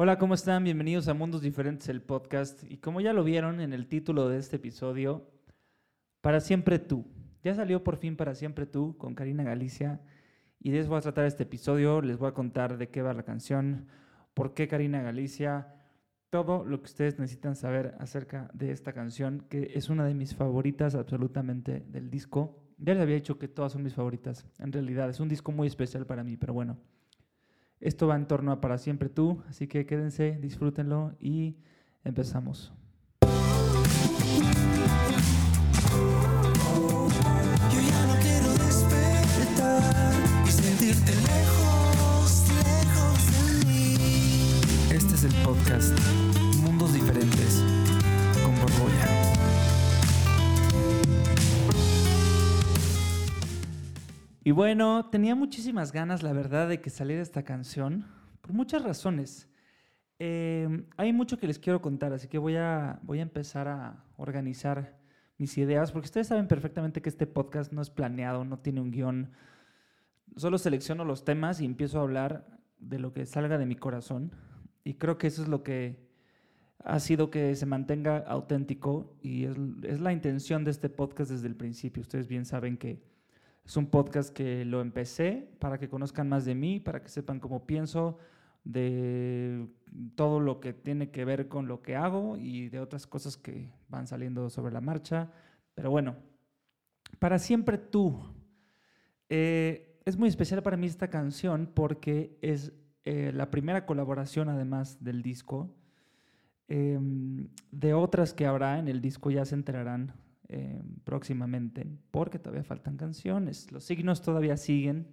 Hola, ¿cómo están? Bienvenidos a Mundos Diferentes, el podcast. Y como ya lo vieron en el título de este episodio, Para siempre tú. Ya salió por fin Para siempre tú con Karina Galicia. Y de eso voy a tratar este episodio. Les voy a contar de qué va la canción, por qué Karina Galicia, todo lo que ustedes necesitan saber acerca de esta canción, que es una de mis favoritas absolutamente del disco. Ya les había dicho que todas son mis favoritas. En realidad es un disco muy especial para mí, pero bueno. Esto va en torno a Para siempre tú, así que quédense, disfrútenlo y empezamos. Yo ya no quiero despertar y sentirte lejos, lejos de mí. Este es el podcast Mundos Diferentes con Borbolla. Y bueno, tenía muchísimas ganas, la verdad, de que saliera esta canción, por muchas razones. Eh, hay mucho que les quiero contar, así que voy a, voy a empezar a organizar mis ideas, porque ustedes saben perfectamente que este podcast no es planeado, no tiene un guion. Solo selecciono los temas y empiezo a hablar de lo que salga de mi corazón. Y creo que eso es lo que ha sido que se mantenga auténtico y es la intención de este podcast desde el principio. Ustedes bien saben que es un podcast que lo empecé para que conozcan más de mí, para que sepan cómo pienso, de todo lo que tiene que ver con lo que hago y de otras cosas que van saliendo sobre la marcha. Pero bueno, para siempre tú. Eh, es muy especial para mí esta canción porque es eh, la primera colaboración además del disco. Eh, de otras que habrá en el disco ya se enterarán eh, próximamente, porque todavía faltan canciones. Los signos todavía siguen.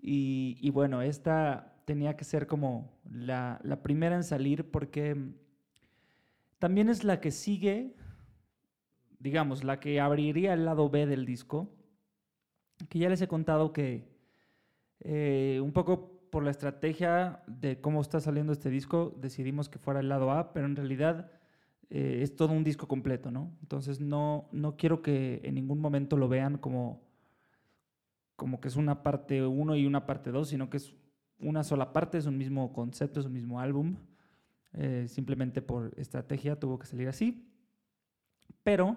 Y, bueno, esta tenía que ser como la, la, primera en salir porque también es la que sigue, digamos, la que abriría el lado B del disco, que ya les he contado que eh, un poco por la estrategia de cómo está saliendo este disco, decidimos que fuera el lado A, pero en realidad eh, es todo un disco completo, ¿no? Entonces no, no quiero que en ningún momento lo vean como, como que es una parte 1 y una parte 2, sino que es una sola parte, es un mismo concepto, es un mismo álbum. Eh, simplemente por estrategia tuvo que salir así. Pero,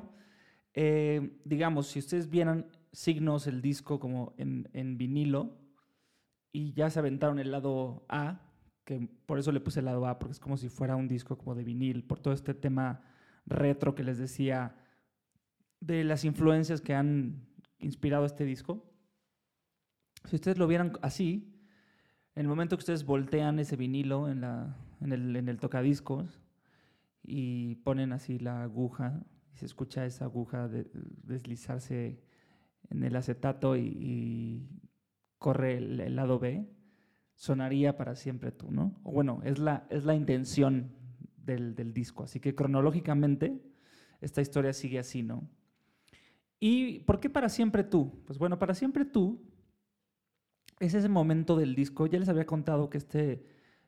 eh, digamos, si ustedes vieran signos el disco como en, en vinilo y ya se aventaron el lado A, que por eso le puse el lado A, porque es como si fuera un disco como de vinil, por todo este tema retro que les decía, de las influencias que han inspirado este disco. Si ustedes lo vieran así, en el momento que ustedes voltean ese vinilo en, la, en, el, en el tocadiscos y ponen así la aguja, y se escucha esa aguja de, deslizarse en el acetato y, y corre el, el lado B, sonaría para siempre tú, ¿no? O bueno, es la, es la intención del, del, disco. Así que cronológicamente esta historia sigue así, ¿no? ¿Y por qué para siempre tú? Pues bueno, para siempre tú es ese momento del disco. Ya les había contado que este,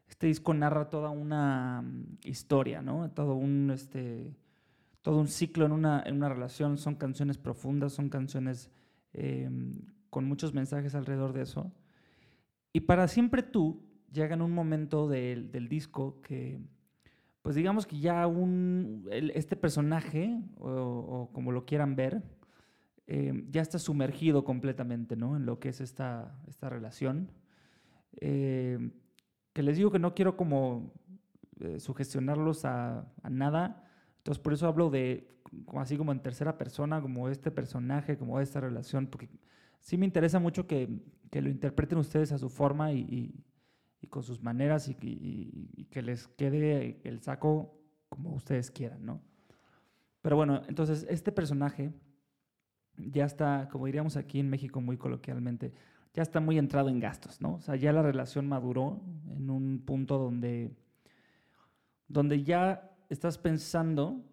este disco narra toda una historia, ¿no? Todo un, este, todo un ciclo en una, en una relación. Son canciones profundas, son canciones eh, con muchos mensajes alrededor de eso. Y para siempre tú llega en un momento del, del disco que, pues digamos que ya un, el, este personaje, o, o, como lo quieran ver, eh, ya está sumergido completamente ¿no? en lo que es esta, esta relación. Eh, que les digo que no quiero como eh, sugestionarlos a, a, nada, entonces por eso hablo de así como en tercera persona, como este personaje, como esta relación, porque sí me interesa mucho que, que lo interpreten ustedes a su forma y, con sus maneras y, y, que les quede el saco como ustedes quieran, ¿no? Pero bueno, entonces este personaje ya está, como diríamos aquí en México muy coloquialmente, ya está muy entrado en gastos, ¿no? O sea, ya la relación maduró en un punto donde, donde ya estás pensando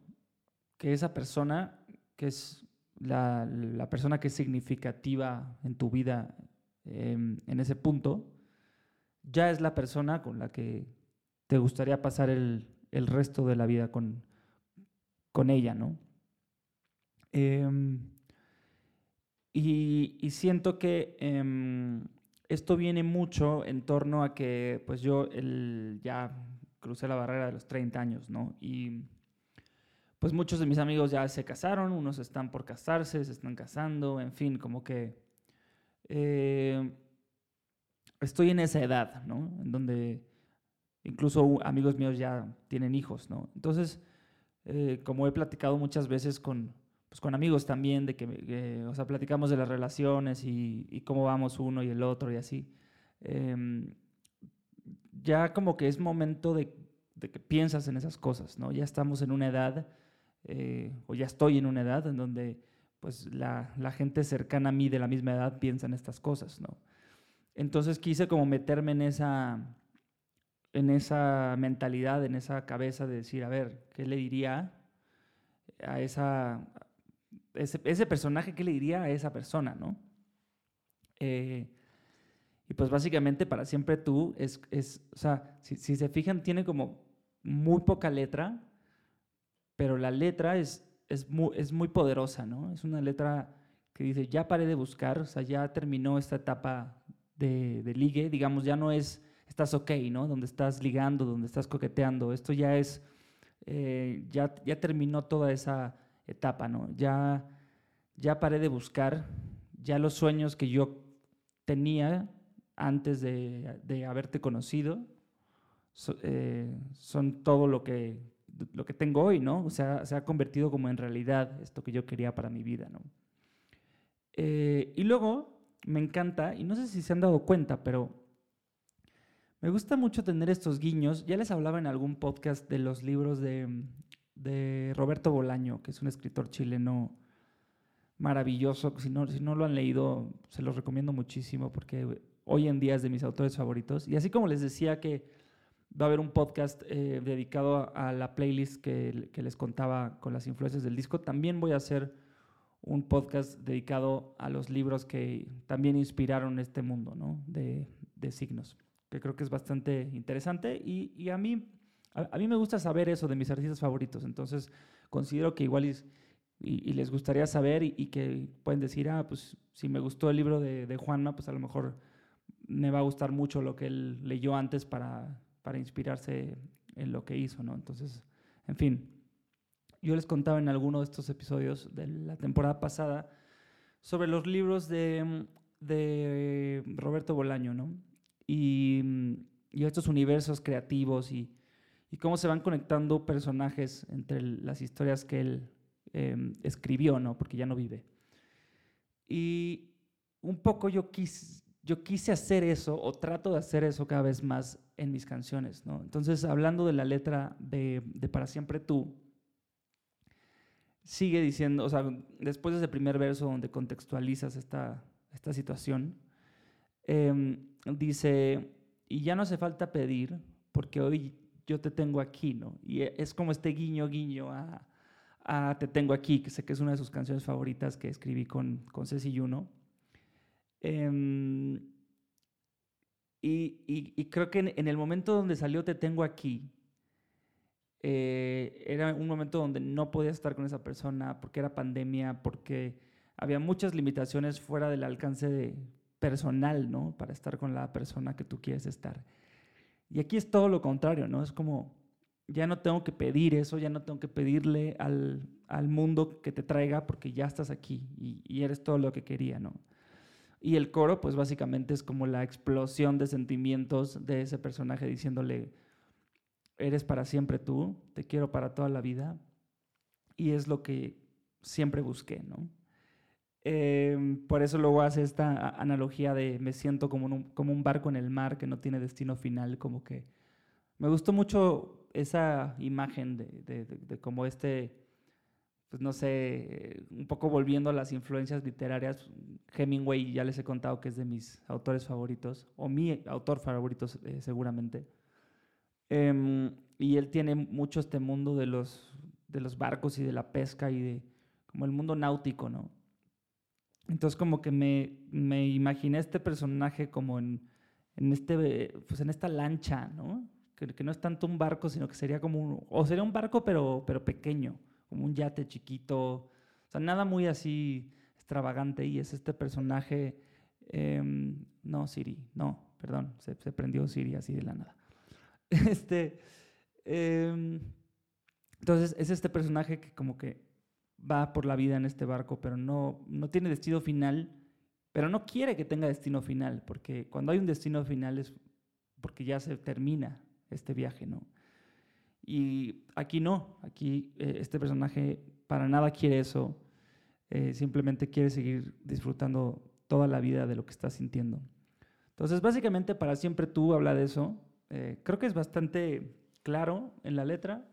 que esa persona, que es la, la persona que es significativa en tu vida eh, en ese punto, ya es la persona con la que te gustaría pasar el, el resto de la vida con, con ella, ¿no? Eh, y, siento que eh, esto viene mucho en torno a que, pues yo el, ya crucé la barrera de los 30 años, ¿no? Y pues muchos de mis amigos ya se casaron, unos están por casarse, se están casando, en fin, como que eh, estoy en esa edad, ¿no? En donde incluso amigos míos ya tienen hijos, ¿no? Entonces, eh, como he platicado muchas veces con, pues, con amigos también, de que, eh, o sea, platicamos de las relaciones y, cómo vamos uno y el otro y así, eh, ya como que es momento de, que piensas en esas cosas, ¿no? Ya estamos en una edad, o ya estoy en una edad en donde pues la, la, gente cercana a mí de la misma edad piensa en estas cosas, ¿no? Entonces quise como meterme en esa, en esa mentalidad, en esa cabeza de decir, a ver, ¿qué le diría a esa, ese, ese personaje, qué le diría a esa persona, ¿no? Eh, y pues básicamente para siempre tú es, es o sea, si, si, se fijan, tiene como muy poca letra, pero la letra es, es, muy, es muy poderosa, ¿no? Es una letra que dice, ya paré de buscar, o sea, ya terminó esta etapa de, de ligue, digamos, ya no es estás ok, ¿no? Donde estás ligando, donde estás coqueteando. Esto ya es, eh, ya, ya terminó toda esa etapa, ¿no? Ya, ya paré de buscar, ya los sueños que yo tenía antes de, de haberte conocido eh, son todo lo que, lo que tengo hoy, ¿no? O sea, se ha convertido como en realidad esto que yo quería para mi vida, ¿no? Eh, y luego me encanta, y no sé si se han dado cuenta, pero me gusta mucho tener estos guiños. Ya les hablaba en algún podcast de los libros de, de Roberto Bolaño, que es un escritor chileno maravilloso. Si no, si no lo han leído, se los recomiendo muchísimo porque hoy en día es de mis autores favoritos. Y así como les decía que va a haber un podcast eh, dedicado a, la playlist que, que, les contaba con las influencias del disco, también voy a hacer un podcast dedicado a los libros que también inspiraron este mundo ¿no? de, de signos que creo que es bastante interesante. Y, y a, mí, a, a, mí me gusta saber eso de mis artistas favoritos, entonces considero que igual y, y, y les gustaría saber y, que pueden decir, ah, pues si me gustó el libro de, de, Juanma, pues a lo mejor me va a gustar mucho lo que él leyó antes para, para inspirarse en lo que hizo, ¿no? Entonces, en fin, yo les contaba en alguno de estos episodios de la temporada pasada sobre los libros de, de Roberto Bolaño, ¿no? y, y estos universos creativos y, y, cómo se van conectando personajes entre las historias que él eh, escribió, ¿no? Porque ya no vive. Y un poco yo quise, yo quise hacer eso, o trato de hacer eso cada vez más en mis canciones, ¿no? Entonces, hablando de la letra de, de Para Siempre Tú, sigue diciendo, o sea, después de ese primer verso donde contextualizas esta, esta situación, eh, dice, y ya no hace falta pedir, porque hoy yo te tengo aquí, ¿no? Y es como este guiño, guiño a, Te tengo aquí, que sé que es una de sus canciones favoritas que escribí con, con Ceci. Eh, y, y, y, creo que en, en, el momento donde salió Te tengo aquí, eh, era un momento donde no podía estar con esa persona porque era pandemia, porque había muchas limitaciones fuera del alcance de, personal, ¿no? Para estar con la persona que tú quieres estar. Y aquí es todo lo contrario, ¿no? Es como, ya no tengo que pedir eso, ya no tengo que pedirle al, al mundo que te traiga porque ya estás aquí y, y, eres todo lo que quería, ¿no? Y el coro, pues básicamente es como la explosión de sentimientos de ese personaje diciéndole, eres para siempre tú, te quiero para toda la vida. Y es lo que siempre busqué, ¿no? Eh, por eso luego hace esta analogía de me siento como un, como un barco en el mar que no tiene destino final, como que me gustó mucho esa imagen de, de, de, de como este, pues no sé, un poco volviendo a las influencias literarias, Hemingway ya les he contado que es de mis autores favoritos, o mi autor favorito eh, seguramente. Eh, y él tiene mucho este mundo de los, de los barcos y de la pesca y de como el mundo náutico, ¿no? Entonces como que me, me imaginé este personaje como en, en, este, pues en esta lancha, ¿no? Que, que, no es tanto un barco, sino que sería como un, o sería un barco pero, pero pequeño, como un yate chiquito, o sea, nada muy así extravagante y es este personaje, eh, no, Siri, no, perdón, se, se, prendió Siri así de la nada. Este, Em, entonces, es este personaje que como que va por la vida en este barco, pero no, no tiene destino final, pero no quiere que tenga destino final, porque cuando hay un destino final es porque ya se termina este viaje, ¿no? Y aquí no, aquí eh, este personaje para nada quiere eso, eh, simplemente quiere seguir disfrutando toda la vida de lo que está sintiendo. Entonces, básicamente, para siempre tú habla de eso. Eh, creo que es bastante claro en la letra.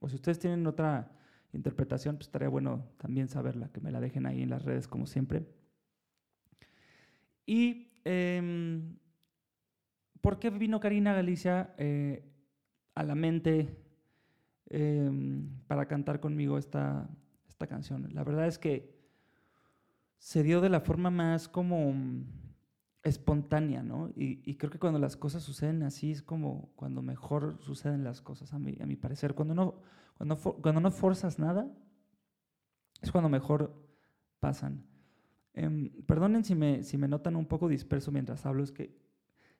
o si ustedes tienen otra interpretación, pues estaría bueno también saberla, que me la dejen ahí en las redes, como siempre. Y, em, ¿por qué vino Karina Galicia a la mente em, para cantar conmigo esta, esta canción? La verdad es que se dio de la forma más como espontánea, ¿no? Y, y creo que cuando las cosas suceden así es como cuando mejor suceden las cosas, a mi, a mi parecer. Cuando no, cuando, cuando no forzas nada, es cuando mejor pasan. Em, perdonen si me, si me notan un poco disperso mientras hablo, es que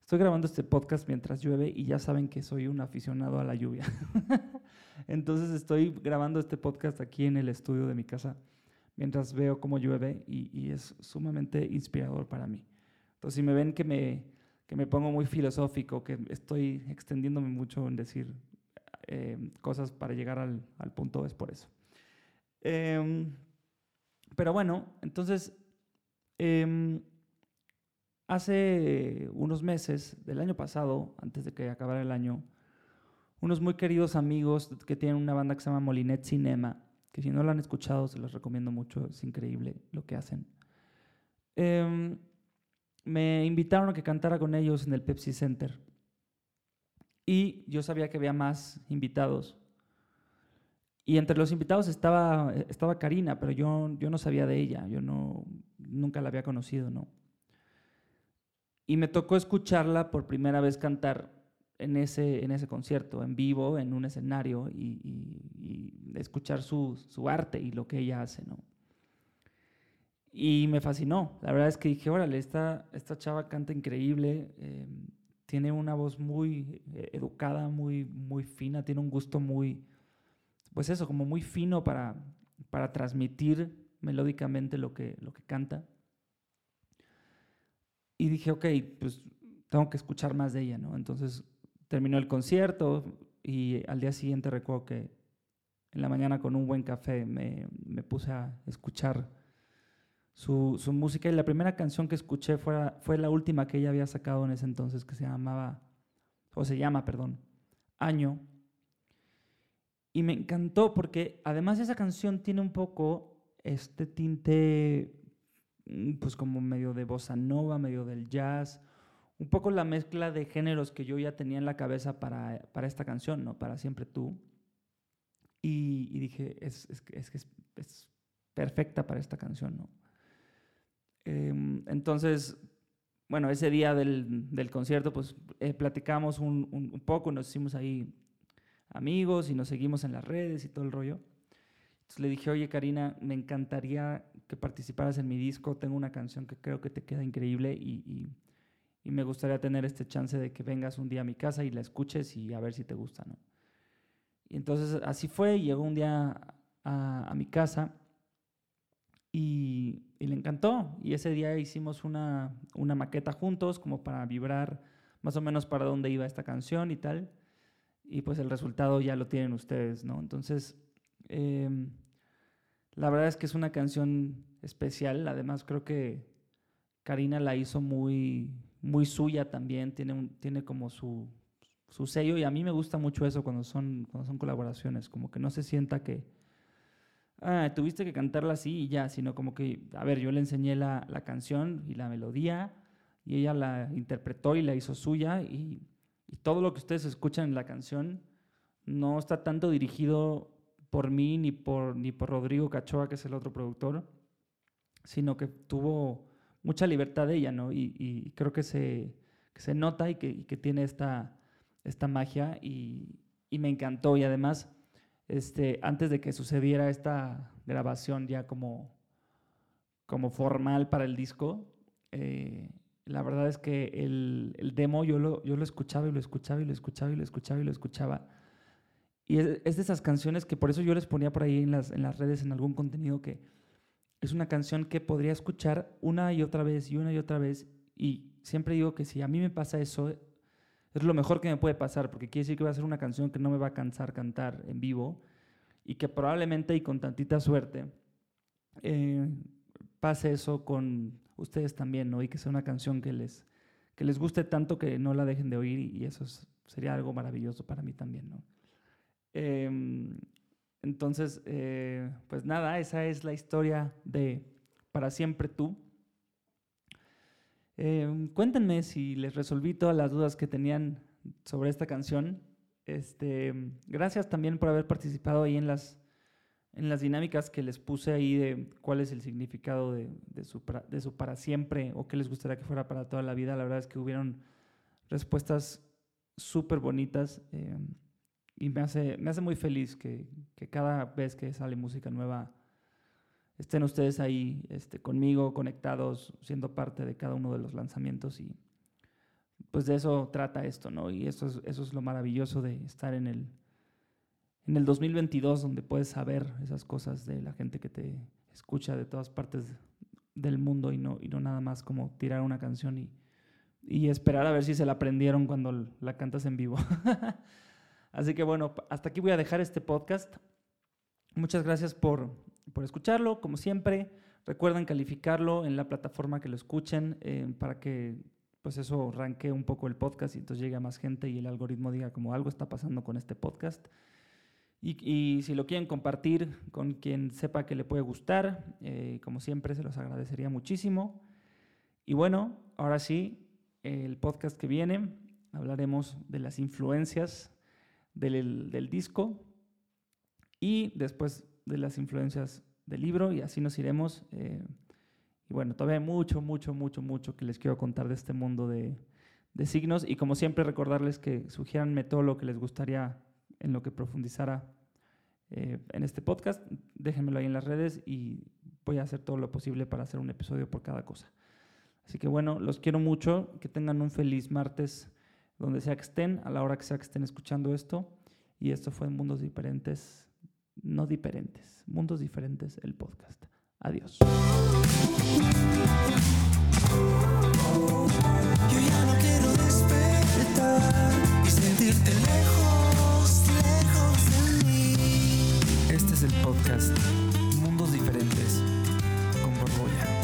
estoy grabando este podcast mientras llueve y ya saben que soy un aficionado a la lluvia. Entonces estoy grabando este podcast aquí en el estudio de mi casa mientras veo cómo llueve y, y es sumamente inspirador para mí. Entonces, si me ven que me, que me pongo muy filosófico, que estoy extendiéndome mucho en decir eh, cosas para llegar al, al punto, es por eso. Em, pero bueno, entonces, em, hace unos meses del año pasado, antes de que acabara el año, unos muy queridos amigos que tienen una banda que se llama Molinet Cinema, que si no lo han escuchado se los recomiendo mucho, es increíble lo que hacen. Em, me invitaron a que cantara con ellos en el Pepsi Center. Y yo sabía que había más invitados. Y entre los invitados estaba, estaba Karina, pero yo, yo no sabía de ella, yo no, nunca la había conocido, ¿no? Y me tocó escucharla por primera vez cantar en ese, en ese concierto, en vivo, en un escenario, y, y- y escuchar su, su arte y lo que ella hace, ¿no? Y me fascinó. La verdad es que dije, órale, esta, esta chava canta increíble, eh, tiene una voz muy eh, educada, muy, muy fina, tiene un gusto muy, pues eso, como muy fino para, para transmitir melódicamente lo que, lo que canta. Y dije, ok, pues tengo que escuchar más de ella, ¿no? Entonces terminó el concierto y al día siguiente recuerdo que en la mañana con un buen café me, me puse a escuchar su, su música y la primera canción que escuché fue, fue la última que ella había sacado en ese entonces que se llamaba, o se llama, perdón, Año. Y me encantó porque además esa canción tiene un poco este tinte, pues como medio de bossa nova, medio del jazz, un poco la mezcla de géneros que yo ya tenía en la cabeza para, para esta canción, ¿no? Para Siempre Tú. Y, dije, es, es, es es, perfecta para esta canción, ¿no? Em, entonces, bueno, ese día del, del concierto, pues eh, platicamos un- un poco, nos hicimos ahí amigos y nos seguimos en las redes y todo el rollo. Le dije, oye Karina, me encantaría que participaras en mi disco, tengo una canción que creo que te queda increíble y, y- y me gustaría tener este chance de que vengas un día a mi casa y la escuches y a ver si te gusta, ¿no? Y entonces así fue, llegó un día a, a mi casa y, y le encantó. Y ese día hicimos una, una maqueta juntos como para vibrar más o menos para dónde iba esta canción y tal. Y pues el resultado ya lo tienen ustedes, ¿no? Entonces, em, la verdad es que es una canción especial. Además, creo que Karina la hizo muy, muy suya también. Tiene, un- tiene como su, su sello y a mí me gusta mucho eso cuando son, cuando son colaboraciones. Como que no se sienta que, ah, tuviste que cantarla así y ya, sino como que, a ver, yo le enseñé la, la canción y la melodía y ella la interpretó y la hizo suya y, y todo lo que ustedes escuchan en la canción no está tanto dirigido por mí ni por, ni por Rodrigo Cachoa, que es el otro productor, sino que tuvo mucha libertad de ella, ¿no? Y, creo que se, se nota y que, que tiene esta, esta magia y, y me encantó. Y además, este, antes de que sucediera esta grabación ya como, como formal para el disco, eh, la verdad es que el, el demo yo lo, yo lo escuchaba y lo escuchaba y lo escuchaba y lo escuchaba y lo escuchaba Y es, de esas canciones que por eso yo les ponía por ahí en las, en las redes, en algún contenido, que es una canción que podría escuchar una y otra vez y una y otra vez. Y siempre digo que si a mí me pasa eso, es lo mejor que me puede pasar, porque quiere decir que va a ser una canción que no me va a cansar cantar en vivo y que probablemente y con tantita suerte eh, pase eso con ustedes también, ¿no? Y que sea una canción que les, que les guste tanto que no la dejen de oír y eso es- sería algo maravilloso para mí también, ¿no? Em, entonces, eh, pues nada, esa es la historia de Para siempre tú. Em, cuéntenme si les resolví todas las dudas que tenían sobre esta canción. Este, gracias también por haber participado ahí en las, en las dinámicas que les puse ahí de cuál es el significado de, su, de su para siempre o qué les gustaría que fuera para toda la vida. La verdad es que hubieron respuestas súper bonitas y me hace, me hace muy feliz que, que cada vez que sale música nueva estén ustedes ahí este, conmigo, conectados, siendo parte de cada uno de los lanzamientos y pues de eso trata esto, ¿no? Y eso es, eso es lo maravilloso de estar en el, en el 2022, donde puedes saber esas cosas de la gente que te escucha de todas partes del mundo y no, y no nada más como tirar una canción y, y esperar a ver si se la aprendieron cuando la cantas en vivo. Así que bueno, hasta aquí voy a dejar este podcast. Muchas gracias por, por escucharlo, como siempre. Recuerden calificarlo en la plataforma que lo escuchen eh, para que pues eso ranquee un poco el podcast y entonces llegue a más gente y el algoritmo diga como algo está pasando con este podcast. Y, y si lo quieren compartir con quien sepa que le puede gustar, eh, como siempre se los agradecería muchísimo. Y bueno, ahora sí, el podcast que viene hablaremos de las influencias del, disco y después de las influencias del libro y así nos iremos. eh, y bueno, todavía hay mucho, mucho, mucho, mucho que les quiero contar de este mundo de, de signos y como siempre recordarles que sugiéranme todo lo que les gustaría en lo que profundizara eh, en este podcast. Déjenmelo ahí en las redes y voy a hacer todo lo posible para hacer un episodio por cada cosa. Así que bueno, los quiero mucho, que tengan un feliz martes donde sea que estén, a la hora que sea que estén escuchando esto. Y esto fue en Mundos Diferentes, no diferentes, Mundos Diferentes, el podcast. Adiós. Yo ya no quiero despertar y sentirte lejos, lejos de mí. Este es el podcast Mundos Diferentes con Borbolla.